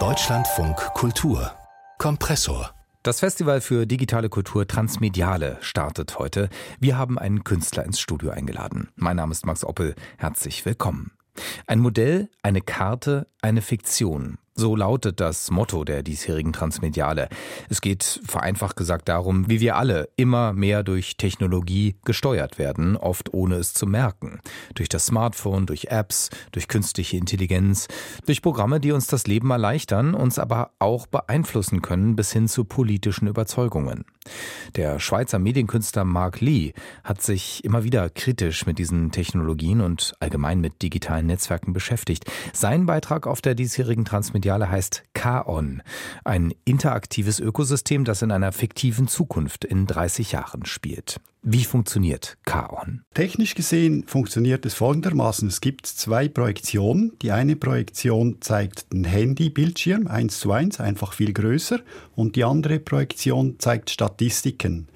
Deutschlandfunk Kultur Kompressor das Festival für digitale Kultur Transmediale startet heute. Wir haben einen Künstler ins Studio eingeladen. Mein Name ist Max Oppel. Herzlich willkommen. Ein Modell, eine Karte, eine Fiktion. So lautet das Motto der diesjährigen Transmediale. Es geht vereinfacht gesagt darum, wie wir alle immer mehr durch Technologie gesteuert werden, oft ohne es zu merken. Durch das Smartphone, durch Apps, durch künstliche Intelligenz, durch Programme, die uns das Leben erleichtern, uns aber auch beeinflussen können bis hin zu politischen Überzeugungen. Der Schweizer Medienkünstler Mark Lee hat sich immer wieder kritisch mit diesen Technologien und allgemein mit digitalen Netzwerken beschäftigt. Sein Beitrag auf der diesjährigen Transmediale heißt Kaon, ein interaktives Ökosystem, das in einer fiktiven Zukunft in 30 Jahren spielt. Wie funktioniert Kaon? Technisch gesehen funktioniert es folgendermaßen. Es gibt zwei Projektionen. Die eine Projektion zeigt den Handybildschirm eins zu eins, einfach viel größer. Und die andere Projektion zeigt Statistiken.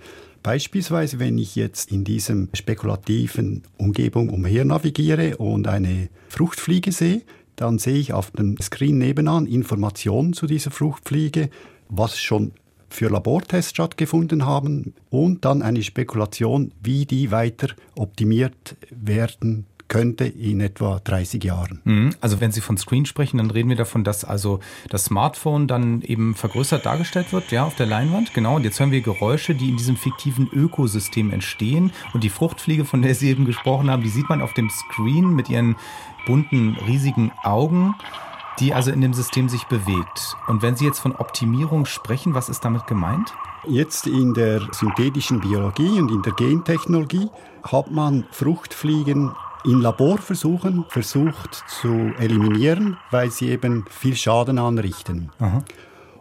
Beispielsweise, wenn ich jetzt in diesem spekulativen Umgebung umher navigiere und eine Fruchtfliege sehe, dann sehe ich auf dem Screen nebenan Informationen zu dieser Fruchtfliege, was schon für Labortests stattgefunden haben und dann eine Spekulation, wie die weiter optimiert werden könnte in etwa 30 Jahren. Mhm. Also wenn Sie von Screen sprechen, dann reden wir davon, dass also das Smartphone dann eben vergrößert dargestellt wird, ja, auf der Leinwand. Genau. Und jetzt hören wir Geräusche, die in diesem fiktiven Ökosystem entstehen. Und die Fruchtfliege, von der Sie eben gesprochen haben, die sieht man auf dem Screen mit ihren bunten, riesigen Augen die also in dem System sich bewegt. Und wenn Sie jetzt von Optimierung sprechen, was ist damit gemeint? Jetzt in der synthetischen Biologie und in der Gentechnologie hat man Fruchtfliegen in Laborversuchen versucht zu eliminieren, weil sie eben viel Schaden anrichten. Aha.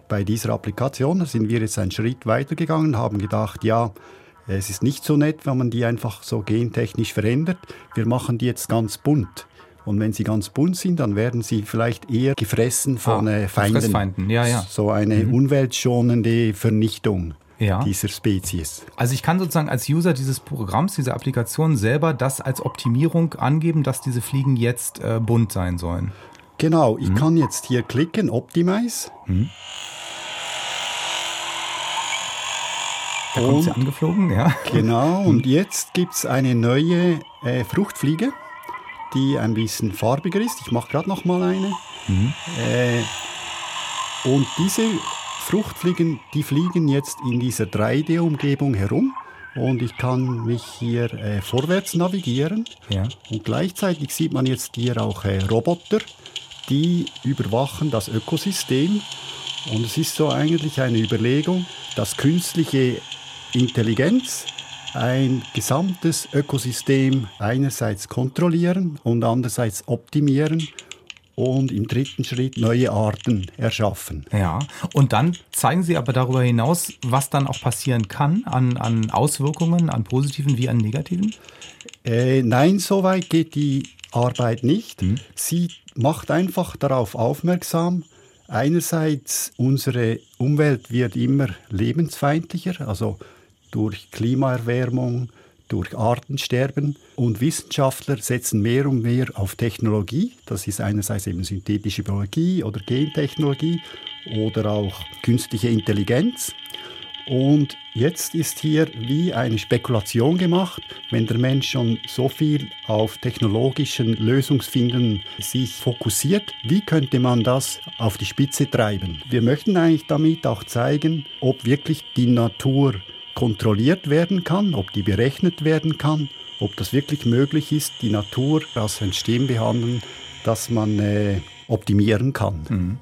Bei dieser Applikation sind wir jetzt einen Schritt weitergegangen, haben gedacht, ja, es ist nicht so nett, wenn man die einfach so gentechnisch verändert. Wir machen die jetzt ganz bunt. Und wenn sie ganz bunt sind, dann werden sie vielleicht eher gefressen von ah, äh, Feinden. Fressfeinden. Ja, ja. So eine mhm. umweltschonende Vernichtung. Ja. dieser Spezies. Also ich kann sozusagen als User dieses Programms, dieser Applikation selber das als Optimierung angeben, dass diese Fliegen jetzt äh, bunt sein sollen. Genau, ich mhm. kann jetzt hier klicken, Optimize. Mhm. Da kommt sie angeflogen, ja. Genau, und jetzt gibt es eine neue äh, Fruchtfliege die ein bisschen farbiger ist. Ich mache gerade noch mal eine. Mhm. Äh, und diese Fruchtfliegen, die fliegen jetzt in dieser 3D-Umgebung herum und ich kann mich hier äh, vorwärts navigieren. Ja. Und gleichzeitig sieht man jetzt hier auch äh, Roboter, die überwachen das Ökosystem. Und es ist so eigentlich eine Überlegung, dass künstliche Intelligenz ein gesamtes Ökosystem einerseits kontrollieren und andererseits optimieren und im dritten Schritt neue Arten erschaffen. Ja, und dann zeigen Sie aber darüber hinaus, was dann auch passieren kann an, an Auswirkungen, an positiven wie an negativen? Äh, nein, so weit geht die Arbeit nicht. Hm. Sie macht einfach darauf aufmerksam, einerseits unsere Umwelt wird immer lebensfeindlicher, also durch Klimaerwärmung, durch Artensterben. Und Wissenschaftler setzen mehr und mehr auf Technologie. Das ist einerseits eben synthetische Biologie oder Gentechnologie oder auch künstliche Intelligenz. Und jetzt ist hier wie eine Spekulation gemacht, wenn der Mensch schon so viel auf technologischen Lösungsfinden sich fokussiert, wie könnte man das auf die Spitze treiben? Wir möchten eigentlich damit auch zeigen, ob wirklich die Natur kontrolliert werden kann, ob die berechnet werden kann, ob das wirklich möglich ist, die Natur als ein System behandeln, das man äh, optimieren kann. Mhm.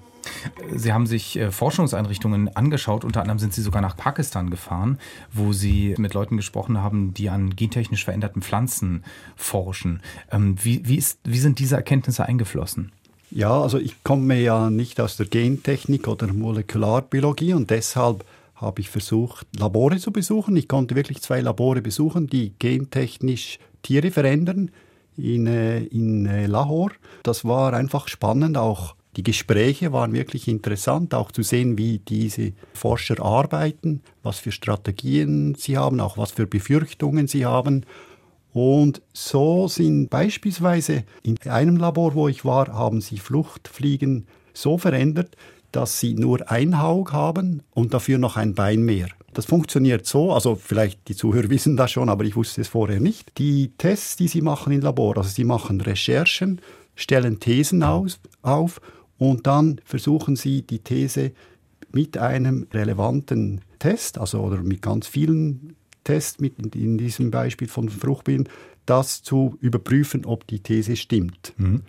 Sie haben sich äh, Forschungseinrichtungen angeschaut, unter anderem sind Sie sogar nach Pakistan gefahren, wo Sie mit Leuten gesprochen haben, die an gentechnisch veränderten Pflanzen forschen. Ähm, wie, wie, ist, wie sind diese Erkenntnisse eingeflossen? Ja, also ich komme ja nicht aus der Gentechnik oder Molekularbiologie und deshalb habe ich versucht, Labore zu besuchen. Ich konnte wirklich zwei Labore besuchen, die gentechnisch Tiere verändern in, äh, in äh, Lahore. Das war einfach spannend, auch die Gespräche waren wirklich interessant, auch zu sehen, wie diese Forscher arbeiten, was für Strategien sie haben, auch was für Befürchtungen sie haben. Und so sind beispielsweise in einem Labor, wo ich war, haben sie Fluchtfliegen so verändert, dass sie nur ein Haug haben und dafür noch ein Bein mehr. Das funktioniert so, also vielleicht die Zuhörer wissen das schon, aber ich wusste es vorher nicht. Die Tests, die sie machen im Labor, also sie machen Recherchen, stellen Thesen aus, auf und dann versuchen sie die These mit einem relevanten Test, also oder mit ganz vielen Tests, mit in diesem Beispiel von Fruchtbienen, das zu überprüfen, ob die These stimmt. Mhm.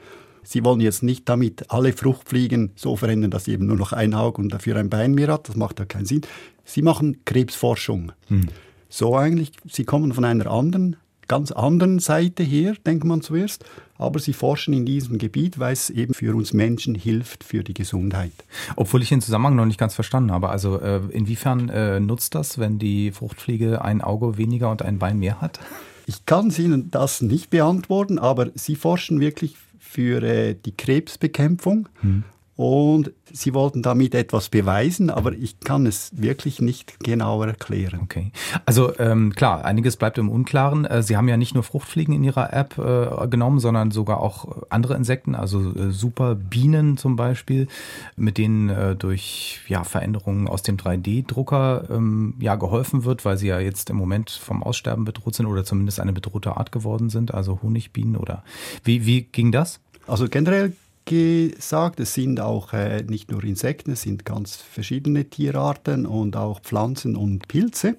Sie wollen jetzt nicht damit alle Fruchtfliegen so verändern, dass sie eben nur noch ein Auge und dafür ein Bein mehr hat. Das macht ja keinen Sinn. Sie machen Krebsforschung. Hm. So eigentlich, sie kommen von einer anderen, ganz anderen Seite her, denkt man zuerst, aber sie forschen in diesem Gebiet, weil es eben für uns Menschen hilft, für die Gesundheit. Obwohl ich den Zusammenhang noch nicht ganz verstanden habe. Also äh, inwiefern äh, nutzt das, wenn die Fruchtfliege ein Auge weniger und ein Bein mehr hat? Ich kann Ihnen das nicht beantworten, aber Sie forschen wirklich für äh, die Krebsbekämpfung. Hm. Und sie wollten damit etwas beweisen, aber ich kann es wirklich nicht genauer erklären. Okay. Also ähm, klar, einiges bleibt im Unklaren. Äh, sie haben ja nicht nur Fruchtfliegen in Ihrer App äh, genommen, sondern sogar auch andere Insekten, also äh, Superbienen zum Beispiel, mit denen äh, durch ja, Veränderungen aus dem 3D-Drucker ähm, ja, geholfen wird, weil sie ja jetzt im Moment vom Aussterben bedroht sind oder zumindest eine bedrohte Art geworden sind, also Honigbienen oder wie, wie ging das? Also generell gesagt, es sind auch äh, nicht nur Insekten, es sind ganz verschiedene Tierarten und auch Pflanzen und Pilze.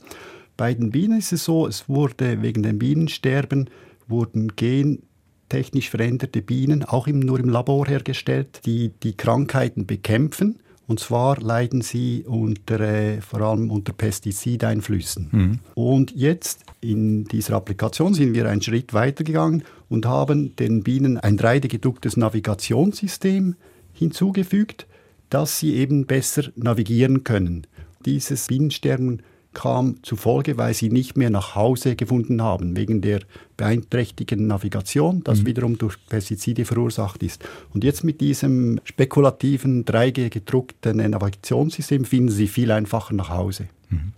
Bei den Bienen ist es so, es wurde wegen dem Bienensterben wurden gentechnisch veränderte Bienen auch im, nur im Labor hergestellt, die die Krankheiten bekämpfen. Und zwar leiden sie unter, äh, vor allem unter Pestizideinflüssen. Mhm. Und jetzt in dieser Applikation sind wir einen Schritt weitergegangen und haben den Bienen ein 3D-gedrucktes Navigationssystem hinzugefügt, dass sie eben besser navigieren können. Dieses Bienensterben kam zufolge, weil sie nicht mehr nach Hause gefunden haben, wegen der beeinträchtigten Navigation, das mhm. wiederum durch Pestizide verursacht ist. Und jetzt mit diesem spekulativen 3G gedruckten Navigationssystem finden sie viel einfacher nach Hause. Mhm.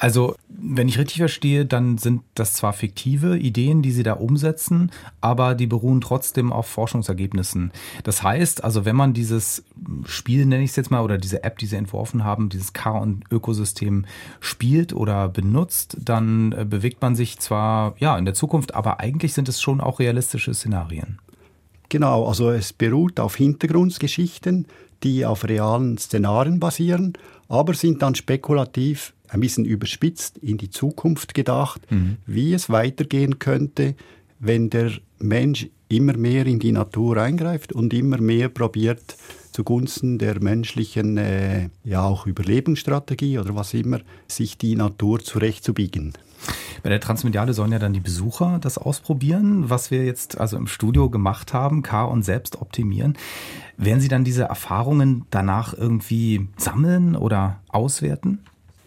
Also, wenn ich richtig verstehe, dann sind das zwar fiktive Ideen, die Sie da umsetzen, aber die beruhen trotzdem auf Forschungsergebnissen. Das heißt, also wenn man dieses Spiel, nenne ich es jetzt mal, oder diese App, die Sie entworfen haben, dieses Car- und Ökosystem spielt oder benutzt, dann äh, bewegt man sich zwar ja in der Zukunft, aber eigentlich sind es schon auch realistische Szenarien. Genau, also es beruht auf Hintergrundgeschichten, die auf realen Szenarien basieren, aber sind dann spekulativ ein bisschen überspitzt in die Zukunft gedacht, mhm. wie es weitergehen könnte, wenn der Mensch immer mehr in die Natur eingreift und immer mehr probiert, zugunsten der menschlichen äh, ja auch Überlebensstrategie oder was immer, sich die Natur zurechtzubiegen. Bei der Transmediale sollen ja dann die Besucher das ausprobieren, was wir jetzt also im Studio gemacht haben, K und selbst optimieren. Werden Sie dann diese Erfahrungen danach irgendwie sammeln oder auswerten?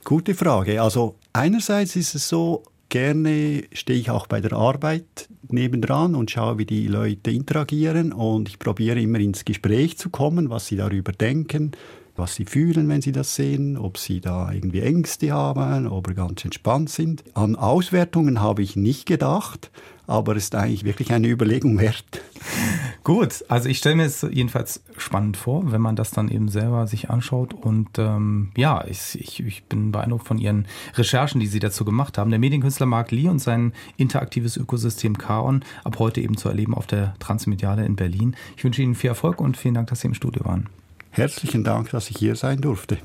Gute Frage. Also einerseits ist es so, gerne stehe ich auch bei der Arbeit nebendran und schaue, wie die Leute interagieren und ich probiere immer ins Gespräch zu kommen, was sie darüber denken, was sie fühlen, wenn sie das sehen, ob sie da irgendwie Ängste haben, sie ganz entspannt sind. An Auswertungen habe ich nicht gedacht, aber es ist eigentlich wirklich eine Überlegung wert. Gut, also ich stelle mir es jedenfalls spannend vor, wenn man das dann eben selber sich anschaut. Und ähm, ja, ich, ich, ich bin beeindruckt von Ihren Recherchen, die Sie dazu gemacht haben. Der Medienkünstler Marc Lee und sein interaktives Ökosystem Kaon ab heute eben zu erleben auf der Transmediale in Berlin. Ich wünsche Ihnen viel Erfolg und vielen Dank, dass Sie im Studio waren. Herzlichen Dank, dass ich hier sein durfte.